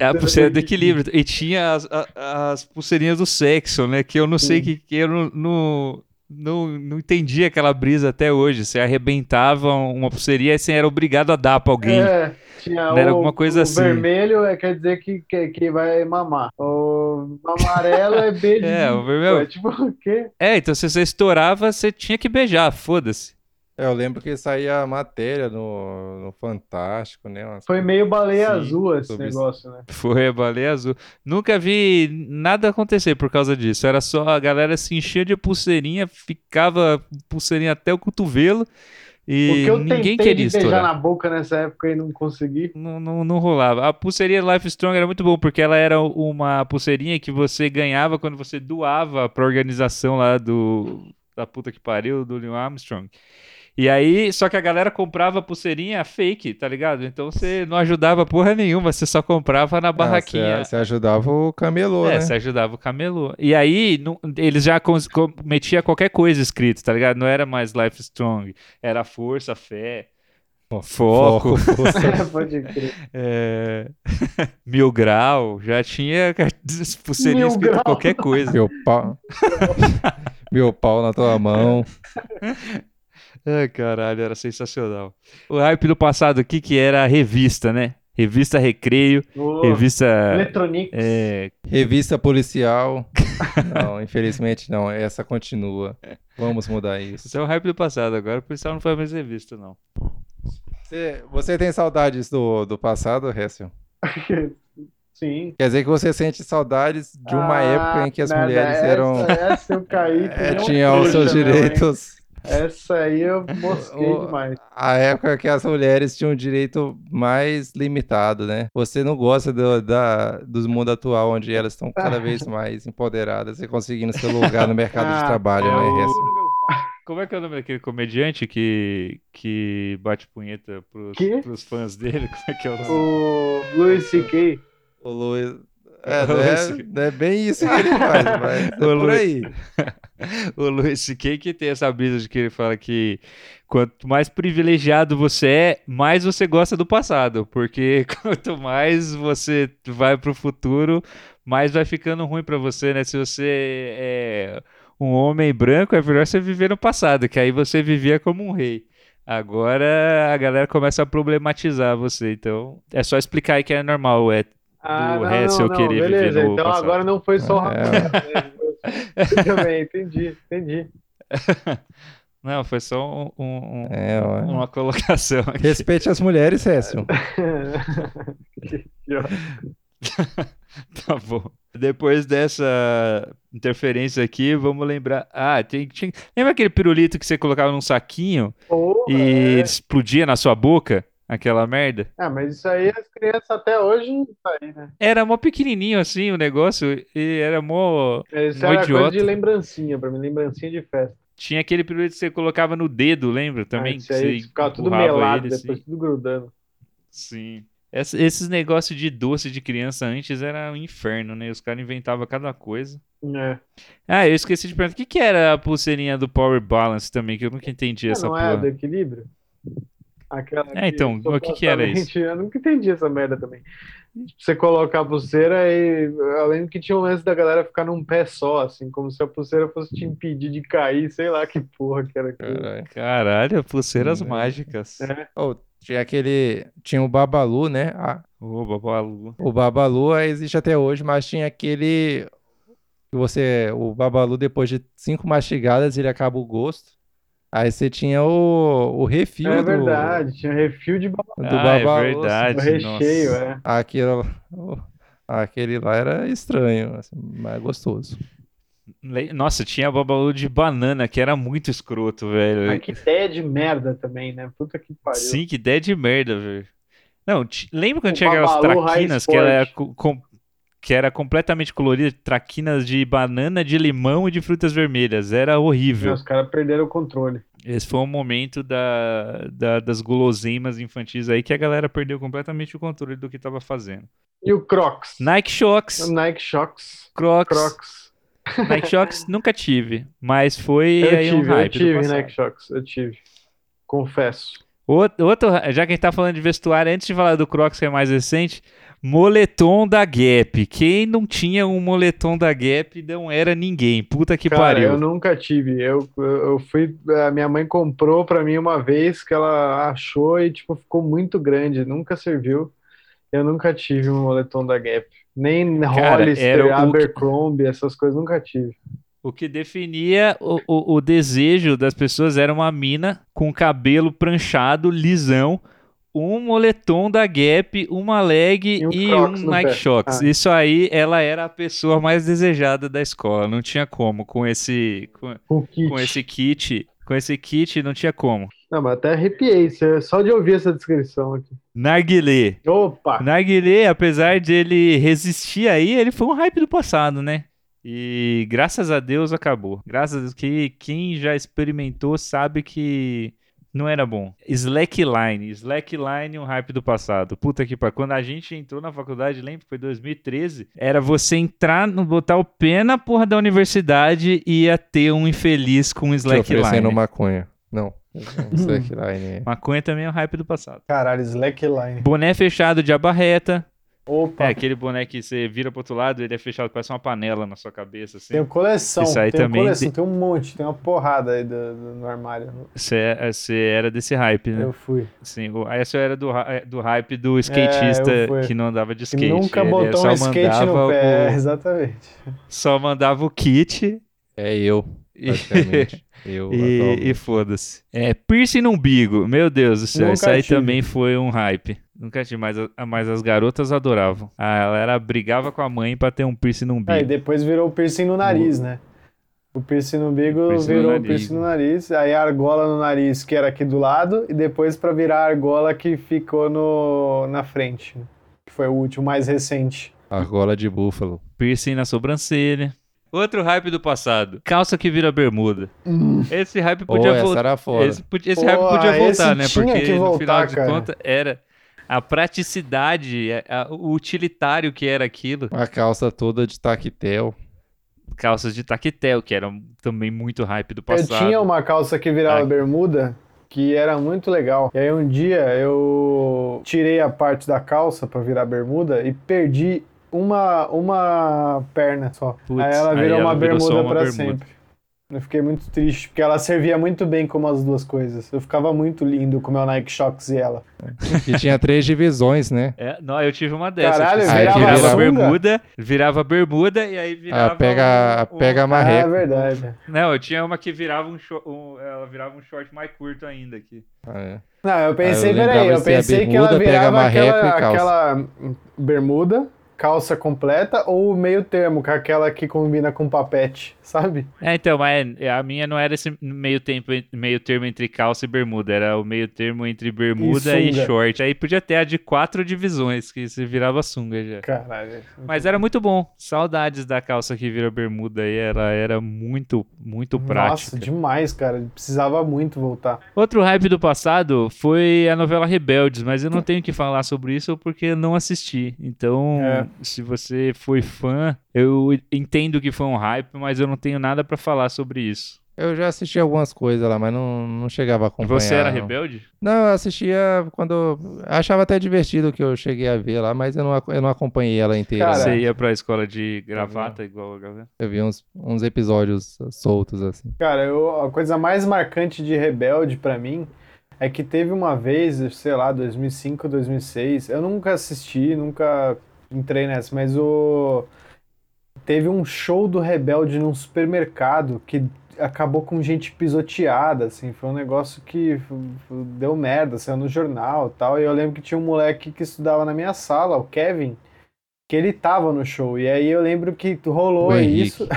É a pulseira do equilíbrio. E tinha as, a- as pulseirinhas do sexo, né? Que eu não sei Sim. que, que eu não, não, não, não entendi aquela brisa até hoje. Você arrebentava uma pulseirinha e você era obrigado a dar pra alguém. É, tinha era o, alguma coisa o assim. vermelho é, quer dizer que, que, que vai mamar. O amarelo é beijo. É, o vermelho- É tipo o quê? É, então se você estourava, você tinha que beijar, foda-se. É, eu lembro que saía a matéria no, no Fantástico, né? umas- Foi meio baleia Sim, azul esse sobre negócio, né? Foi baleia azul. Nunca vi nada acontecer por causa disso. Era só a galera se enchia de pulseirinha, ficava pulseirinha até o cotovelo e que eu ninguém tentei queria de beijar na boca nessa época e não consegui. Não, não, não rolava. A pulseirinha Life Strong era muito bom, porque ela era uma pulseirinha que você ganhava quando você doava pra organização lá do. Da puta que pariu, do Neil Armstrong. E aí, só que a galera comprava pulseirinha fake, tá ligado? Então você não ajudava porra nenhuma, você só comprava na Ah, barraquinha. Você, você ajudava o camelô, É, né? você ajudava o camelô. E aí, não- eles já metia qualquer coisa escrito, tá ligado? Não era mais Life Strong, era força, fé, foco, força. Pode crer. é, mil grau, já tinha pulseirinha Mil escrito grau. qualquer coisa. Meu pau. Meu pau na tua mão. Ai, caralho, era sensacional. O hype do passado aqui que era a revista, né? Revista Recreio, Ô, revista... Eletronics. é, Revista policial. Não, infelizmente não. Essa continua. Vamos mudar isso. Isso é o hype do passado, agora o policial não faz mais revista, não. Você, você tem saudades do, do passado, Hessel? Sim. Quer dizer que você sente saudades de uma Ah, época em que as nada, mulheres essa, eram. Essa eu caí. que é, tinham os seus direitos. Essa aí eu mosquei O- demais. A época que as mulheres tinham um direito mais limitado, né? Você não gosta do, da, do mundo atual, onde elas estão cada vez mais empoderadas e conseguindo seu lugar no mercado de Ah, trabalho, é né? o- Essa- Como é que é o nome daquele comediante que, que bate punheta pros, pros fãs dele? Como é que é o nome? O Louis C.K. O Luiz. É, O não Luiz- é, não é bem isso que ele faz, mas é por aí. o Luiz C.K. que tem essa brisa de que ele fala que quanto mais privilegiado você é, mais você gosta do passado, porque quanto mais você vai pro futuro, mais vai ficando ruim pra você, né? Se você é um homem branco, é melhor você viver no passado, que aí você vivia como um rei. Agora a galera começa a problematizar você, então é só explicar aí que é normal, é Ah, Do não, Hessel não, não, querer viver beleza. no Então passado. agora não foi só o É. Também, entendi, entendi. Não, foi só um- um- um- É, uma colocação aqui. Respeite as mulheres, Cécio. Tá bom. Depois dessa interferência aqui, vamos lembrar. Ah, tem, tinha... lembra aquele pirulito que você colocava num saquinho Porra, e é. explodia na sua boca? Aquela merda? Ah, mas isso aí as crianças até hoje isso aí, né? Era mó pequenininho assim o negócio e era mó. Isso Mó era idiota. coisa de lembrancinha, pra mim, lembrancinha de festa. Tinha aquele pirulito que você colocava no dedo, lembra? Também Ah, isso aí você ficava tudo melado, ele, depois assim. tudo grudando. Sim. Essa- esses negócios de doce de criança antes era um inferno, né? Os caras inventavam cada coisa. É. Ah, eu esqueci de perguntar. O que, que era a pulseirinha do Power Balance também? Que eu nunca entendi Ah, essa não é porra. do equilíbrio? Aquela É, então, o que que era supostamente- Eu nunca entendi essa merda também. Você colocar a pulseira e eu lembro que tinha um lance da galera ficar num pé só, assim, como se a pulseira fosse te impedir de cair, sei lá que porra que era aquilo. Caralho. Caralho, pulseiras Hum. mágicas. É. Oh, tinha aquele. Tinha o Babalu, né? Ah, Ô, babalu. o Babalu existe até hoje, mas tinha aquele. Que você. O Babalu, depois de cinco mastigadas, ele acaba o gosto. Aí você tinha o, o refil É do, verdade, tinha refil de do Ah, é Babalu. verdade. o recheio, nossa. é. Aquilo, aquele lá era estranho, assim, mas gostoso. Nossa, tinha babalu de banana, que era muito escroto, velho. Mas que ideia de merda também, né? Puta que pariu. Sim, que ideia de merda, velho. Não, lembra quando O tinha aquelas Babalu traquinas que era, Sport. co- com- que era completamente colorida, traquinas de banana, de limão e de frutas vermelhas. Era horrível. Os caras perderam o controle. Esse foi um momento da, da- das guloseimas infantis aí que a galera perdeu completamente o controle do que tava fazendo. E o Crocs? Nike Shox, Nike Shox. Crocs. Crocs. Nike Shox nunca tive, mas foi Eu aí um tive, eu hype do tive. Nike Shox, eu tive. Confesso. Outro- já que a gente tá falando de vestuário, antes de falar do Crocs que é mais recente, moletom da Gap. Quem não tinha um moletom da Gap não era ninguém. Puta que Cara, pariu. eu nunca tive. Eu, eu fui. A minha mãe comprou pra mim uma vez que ela achou e, tipo, ficou muito grande. Nunca serviu. Eu nunca tive um moletom da Gap. Nem Cara, Hollister, o que- Abercrombie, essas coisas nunca tive. O que definia o, o, o desejo das pessoas era uma mina com cabelo pranchado, lisão, um moletom da Gap, uma leg E um e um Nike pé. Shox. Ah. Isso aí, ela era a pessoa mais desejada da escola. Não tinha como com esse com, Com esse kit, com esse kit não tinha como. Não, mas até arrepiei cê- só de ouvir essa descrição aqui. Narguilé. Opa! Narguilé, apesar de ele resistir aí, ele foi um hype do passado, né? E graças a Deus acabou. Graças a Deus que quem já experimentou sabe que não era bom. Slackline. Slackline, um hype do passado. Puta que pariu. Quando a gente entrou na faculdade, lembra? Foi 2013. Era você entrar, no- botar o pé na porra da universidade e ia ter um infeliz com um Te oferecendo Slackline. maconha. Não. Slackline. Maconha também é um hype do passado. Caralho, Slackline. Boné fechado de abarreta. Opa! É, aquele boné que você vira pro outro lado, ele é fechado, parece uma panela na sua cabeça, assim. Tenho coleção, Isso aí tenho também coleção, de- tem um monte, tem uma porrada aí do, do- no armário. Você é- era desse hype, né? Eu fui. Sim, o- essa era do, hy- do hype do skatista fui. que não andava de Que skate. nunca Ele botou só um skate no mandava pé, o- exatamente. Só mandava o kit É eu, praticamente. Eu E, e foda-se. É, piercing no umbigo. Meu Deus do céu, Nunca isso aí tive. também foi um hype. Nunca tive, mas, mas as garotas adoravam. A galera brigava com a mãe pra ter um piercing no umbigo. Aí depois virou o piercing no nariz, né? O piercing no umbigo Piercing no virou o nariz, piercing no nariz, aí a argola no nariz, que era aqui do lado, e depois pra virar a argola que ficou no, na frente, né? que foi o último, mais recente. Argola de búfalo. Piercing na sobrancelha. Outro hype do passado. Calça que vira bermuda. Esse hype podia voltar. era. Esse, esse hype podia esse voltar, né? tinha Porque que no voltar, final de cara. contas era a praticidade, a- a- o utilitário que era aquilo. Uma calça toda de tactel. Calças de tactel, que eram também muito hype do Eu passado. tinha uma calça que virava Ah. bermuda, que era muito legal. E aí um dia eu tirei a parte da calça pra virar bermuda e perdi uma, uma perna só. Putz, aí ela aí virou ela uma virou só bermuda uma pra bermuda. sempre. Eu fiquei muito triste, porque ela servia muito bem como as duas coisas. Eu ficava muito lindo com o meu Nike Shox e ela. E tinha três divisões, né? É, não, eu tive uma dessas. Caralho, tipo, virava virava sunga? bermuda, virava bermuda e aí virava. Ah, pega, um- um- pega Ah, é marreco. verdade. Não, eu tinha uma que virava um, short, ela virava um short mais curto ainda aqui. Ah, é. Não, eu pensei, Ah, eu peraí, lembrava eu ser a pensei que ela bermuda, pega virava marreco aquela, aquela bermuda, calça completa ou meio termo, com aquela que combina com papete, sabe? É, então, mas a minha não era esse meio tempo, meio termo entre calça e bermuda, era o meio termo entre bermuda E e, short. Aí podia ter a de quatro divisões, que você virava sunga já. Caralho. Mas era muito bom. Saudades da calça que vira bermuda aí, ela era muito, muito Nossa, prática. demais, cara. Precisava muito voltar. Outro hype do passado foi a novela Rebeldes, mas eu não tenho que falar sobre isso porque eu não assisti. Então, É. se você foi fã, eu entendo que foi um hype, mas eu não tenho nada pra falar sobre isso. Eu já assisti algumas coisas lá, mas não, não chegava a acompanhar. Você era não. rebelde? Não, eu assistia quando. Achava até divertido o que eu cheguei a ver lá, mas eu não, eu não acompanhei ela inteira. Cara. Você ia pra escola de gravata igual a galera? Eu vi uns, uns episódios soltos assim. Cara, eu- a coisa mais marcante de Rebelde pra mim é que teve uma vez, sei lá, 2005, 2006, eu nunca assisti, nunca entrei nessa, mas o teve um show do Rebelde num supermercado que acabou com gente pisoteada, assim, foi um negócio que deu merda, saiu no jornal, e tal, e eu lembro que tinha um moleque que estudava na minha sala, o Kevin, que ele tava no show, e aí eu lembro que rolou isso.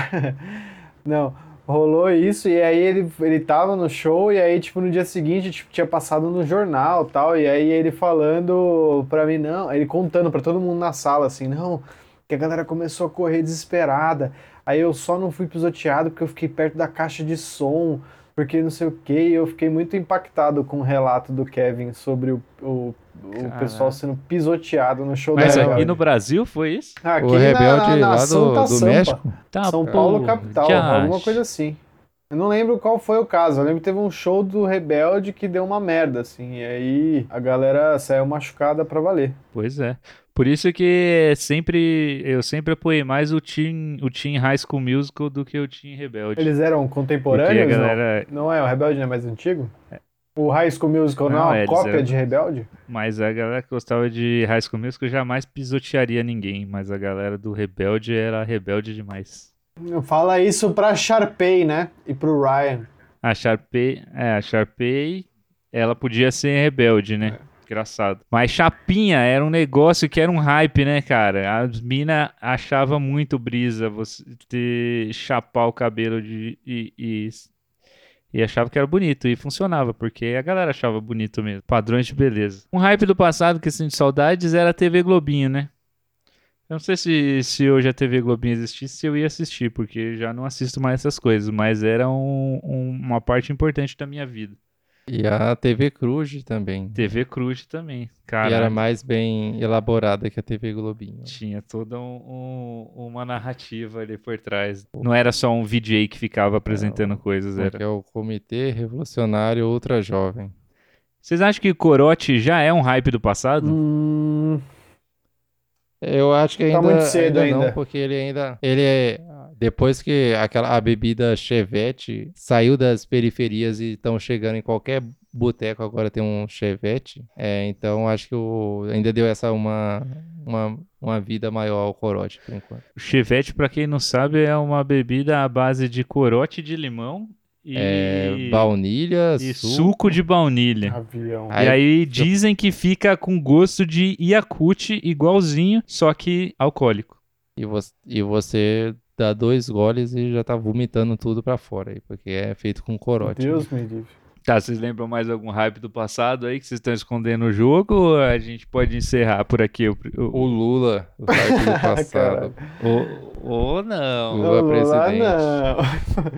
Não, rolou isso e aí ele, ele tava no show e aí, tipo, no dia seguinte, tipo, tinha passado no jornal tal, e aí ele falando pra mim, não, ele contando pra todo mundo na sala, assim, não, que a galera começou a correr desesperada, aí eu só não fui pisoteado porque eu fiquei perto da caixa de som, porque não sei o que, e eu fiquei muito impactado com o relato do Kevin sobre o, o, o pessoal sendo pisoteado no show Mas da aqui Rebelde. no Brasil foi isso? Aqui o Rebelde na, na lá do, Santa do Sampa. México. Tá, São pô, Paulo capital, alguma acho. coisa assim. Eu não lembro qual foi o caso. Eu lembro que teve um show do Rebelde que deu uma merda, assim. E aí a galera saiu machucada pra valer. Pois é. Por isso que sempre eu sempre apoiei mais o Team, o team High School Musical do que o Team Rebelde. Eles eram contemporâneos? não? galera, Não é? O Rebelde não é mais antigo? O High School Musical não, Não, é uma cópia eram- de Rebelde? mas a galera que gostava de High School Musical jamais pisotearia ninguém, mas a galera do Rebelde era rebelde demais. Fala isso pra Sharpay, né? E pro Ryan. A Sharpay, é, a Sharpay, ela podia ser rebelde, né? Engraçado. Mas Chapinha era um negócio que era um hype, né, cara? As mina achava muito brisa você ter chapar o cabelo de, e, e, e achava que era bonito. E funcionava, porque a galera achava bonito mesmo. Padrões de beleza. Um hype do passado que eu sinto saudades era a TV Globinho, né? Eu não sei se, se hoje a TV Globinho existisse, se eu ia assistir, porque já não assisto mais essas coisas, mas era um- um- uma parte importante da minha vida. E a TV Cruz também. TV Cruz também, E cara. era mais bem elaborada que a TV Globinho. Tinha toda um- um- uma narrativa ali por trás. Não era só um VJ que ficava apresentando coisas, Que era. é o Comitê Revolucionário Ultra Jovem. Vocês acham que Corote já é um hype do passado? Hum, Eu acho que Tá ainda, muito cedo ainda não, ainda. porque ele ainda. Ele é. Depois que aquela, a bebida Chevette saiu das periferias e estão chegando em qualquer boteco, agora tem um Chevette. É, então acho que o, ainda deu essa uma, uma, uma vida maior ao corote, por enquanto. O Chevette, pra quem não sabe, é uma bebida à base de corote de limão e, É, baunilha, e suco. suco de baunilha. Avião. Aí- e aí dizem que fica com gosto de Yakult igualzinho, só que alcoólico. E você, e você dá dois goles e já tá vomitando tudo pra fora aí, porque é feito com corote. Deus me livre. Tá, vocês lembram mais algum hype do passado aí que vocês estão escondendo no jogo ou a gente pode encerrar por aqui o, o- O Lula, o hype do passado. ou, ou não? Lula Ô, presidente. não.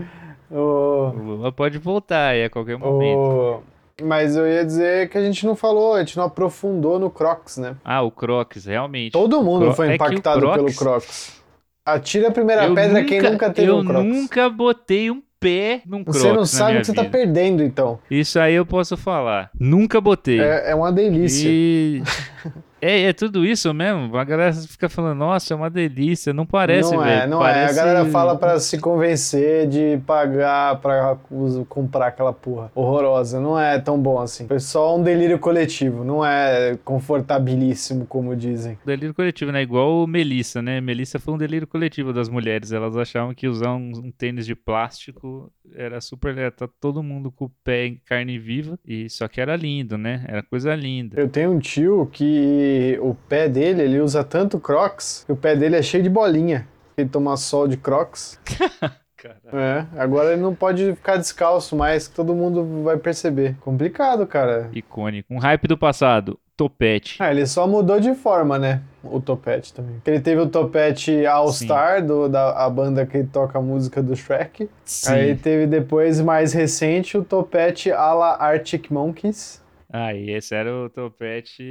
O Lula pode voltar aí a qualquer momento. ô, mas eu ia dizer que a gente não falou, a gente não aprofundou no Crocs, né? Ah, o Crocs, realmente. Todo mundo Cro- foi é o impactado Crocs- pelo Crocs. Atira a primeira Eu pedra quem nunca teve eu um Crocs. nunca botei um pé num Crocs Você não sabe o que você tá vida. perdendo, então. Isso aí eu posso falar. Nunca botei. É, é uma delícia. E... é, é tudo isso mesmo. A galera fica falando, nossa, é uma delícia. Não parece, não velho. é, não parece... é. A galera fala pra se convencer de pagar pra us- comprar aquela porra horrorosa. Não é tão bom assim. Foi só um delírio coletivo. Não é confortabilíssimo, como dizem. Delírio coletivo, né? Igual o Melissa, né? Melissa foi um delírio coletivo das mulheres. Elas achavam que usar um, um tênis de plástico era super. Era, tá todo mundo com o pé em carne viva. E só que era lindo, né? Era coisa linda. Eu tenho um tio que o pé dele, ele usa tanto Crocs que o pé dele é cheio de bolinha. Ele toma sol de Crocs. É, agora ele não pode ficar descalço mais, que todo mundo vai perceber. Complicado, cara. Icônico. Um hype do passado. Topete. Ah, ele só mudou de forma, né? O topete também. Ele teve o topete All Sim. Star, do, da a banda que toca a música do Shrek. Sim. Aí teve depois, mais recente, o topete a la Arctic Monkeys. Ah, e esse era o topete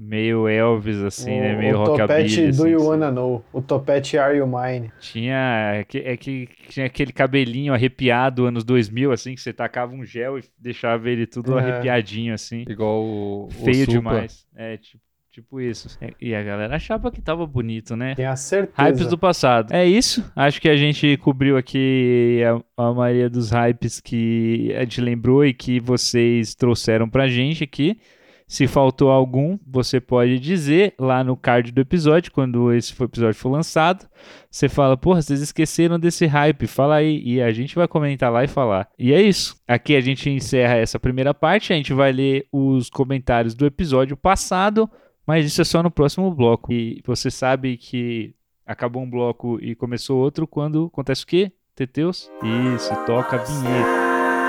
meio Elvis, assim, né? o, Meio o rockabilly. topete Do assim, You assim. Wanna Know. O topete Are You Mine. Tinha, é que, é que tinha aquele cabelinho arrepiado anos 2000, assim, que você tacava um gel e deixava ele tudo É. arrepiadinho, assim. Igual o, o Feio Supla. demais. É, tipo, tipo isso. É, E a galera achava que tava bonito, né? Tenho a certeza. Hypes do passado. É isso. Acho que a gente cobriu aqui a, a maioria dos hypes que a gente lembrou e que vocês trouxeram pra gente aqui. Se faltou algum, você pode dizer lá no card do episódio, quando esse episódio for lançado. Você fala, porra, vocês esqueceram desse hype, fala aí. E a gente vai comentar lá e falar. E é isso. Aqui a gente encerra essa primeira parte. A gente vai ler os comentários do episódio passado, mas isso é só no próximo bloco. E você sabe que acabou um bloco e começou outro quando acontece o quê? Teteus? Isso, toca a vinheta.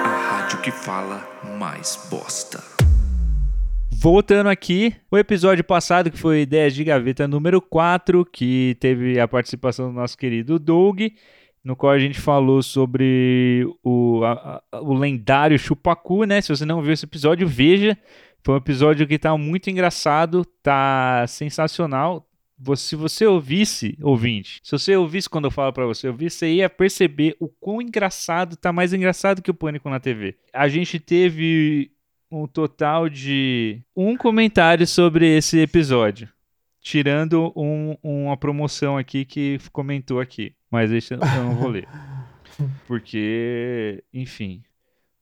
A rádio que fala mais bosta. Voltando aqui, o episódio passado, que foi Ideias de Gaveta número 4, que teve a participação do nosso querido Doug, no qual a gente falou sobre o, a- a- o lendário Chupacu, né? Se você não viu esse episódio, veja. Foi um episódio que tá muito engraçado, tá sensacional. Se você ouvisse, ouvinte, se você ouvisse quando eu falo pra você ouvir, você ia perceber o quão engraçado, tá mais engraçado que o Pânico na TV. A gente teve um total de um comentário sobre esse episódio. Tirando um- uma promoção aqui que comentou aqui. Mas esse eu não vou ler. Porque, enfim.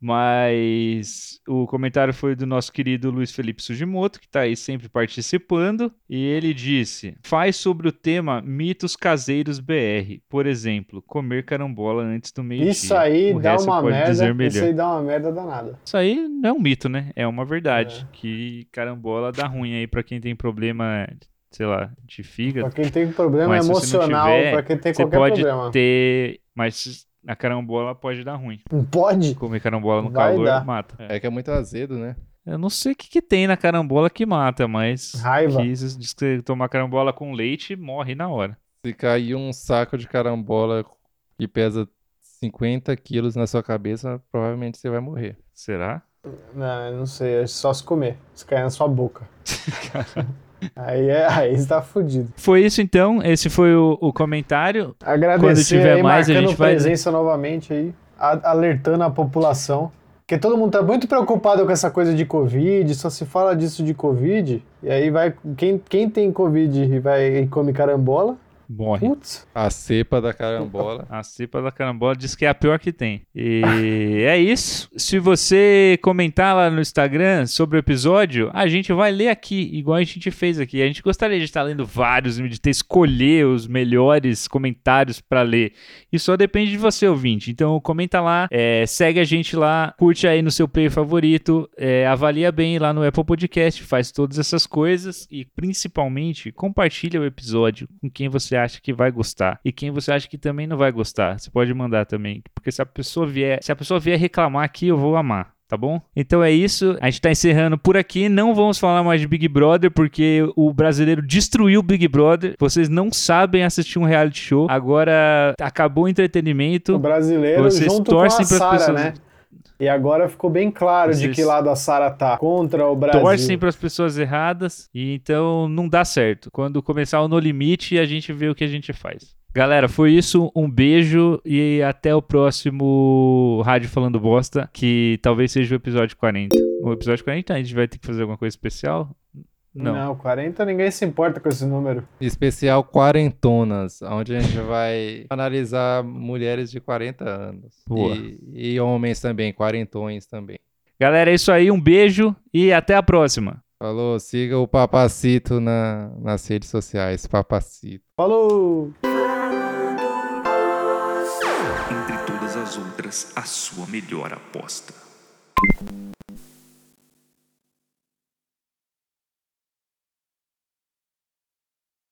Mas o comentário foi do nosso querido Luiz Felipe Sugimoto, que está aí sempre participando. E ele disse: faz sobre o tema mitos caseiros BR. Por exemplo, comer carambola antes do meio-dia. Isso aí O dá uma pode merda. Isso aí dá uma merda danada. Isso aí não é um mito, né? É uma verdade. Que carambola dá ruim aí pra quem tem problema, sei lá, de fígado. Pra quem tem problema Mas você emocional, tiver, pra quem tem Você qualquer pode problema. ter. Mas a carambola pode dar ruim. Não pode? Comer carambola no Vai calor dar. mata. É que é muito azedo, né? Eu não sei o que, que tem na carambola que mata, mas. Raiva. Que isso diz que tomar carambola com leite morre na hora. Se cair um saco de carambola que pesa 50 quilos na sua cabeça, provavelmente você vai morrer. Será? Não, eu não sei. É só se comer. Se cair na sua boca. aí, é, aí você tá fudido. Foi isso então. Esse foi o, o comentário. Agradecer tiver aí, mais, a gente vai- presença novamente aí. alertando a população. Porque todo mundo tá muito preocupado com essa coisa de Covid, só se fala disso de Covid. E aí vai. Quem, quem tem Covid e vai e come carambola, Morre. Putz, A cepa da carambola. A cepa da carambola diz que é a pior que tem. E é isso. Se você comentar lá no Instagram sobre o episódio, a gente vai ler aqui, igual a gente fez aqui. A gente gostaria de estar lendo vários, de ter escolher os melhores comentários pra ler. E só depende de você, ouvinte. Então comenta lá, é, segue a gente lá, curte aí no seu player favorito, é, avalia bem lá no Apple Podcast, faz todas essas coisas e principalmente compartilha o episódio com quem você acha que vai gostar e quem você acha que também não vai gostar. Você pode mandar também, porque se a pessoa vier, se a pessoa vier reclamar aqui, eu vou amar. Tá bom? Então é isso. A gente tá encerrando por aqui. Não vamos falar mais de Big Brother, porque o brasileiro destruiu o Big Brother. Vocês não sabem assistir um reality show. Agora acabou o entretenimento. o brasileiro Vocês junto com a torcem pras Sara, pessoas- né? E agora ficou bem claro de que lado a Sara tá. Contra o Brasil. torcem para as pessoas erradas e então não dá certo. Quando começar o No Limite, a gente vê o que a gente faz. Galera, foi isso. Um beijo e até o próximo Rádio Falando Bosta, que talvez seja o episódio 40. O episódio 40 a gente vai ter que fazer alguma coisa especial? Não. Não. 40 ninguém se importa com esse número. Especial Quarentonas, onde a gente vai analisar mulheres de 40 anos. E, e homens também, quarentões também. Galera, é isso aí. Um beijo e até a próxima. Falou, siga o Papacito na, nas redes sociais, Papacito. Falou! Entre todas as outras, a sua melhor aposta.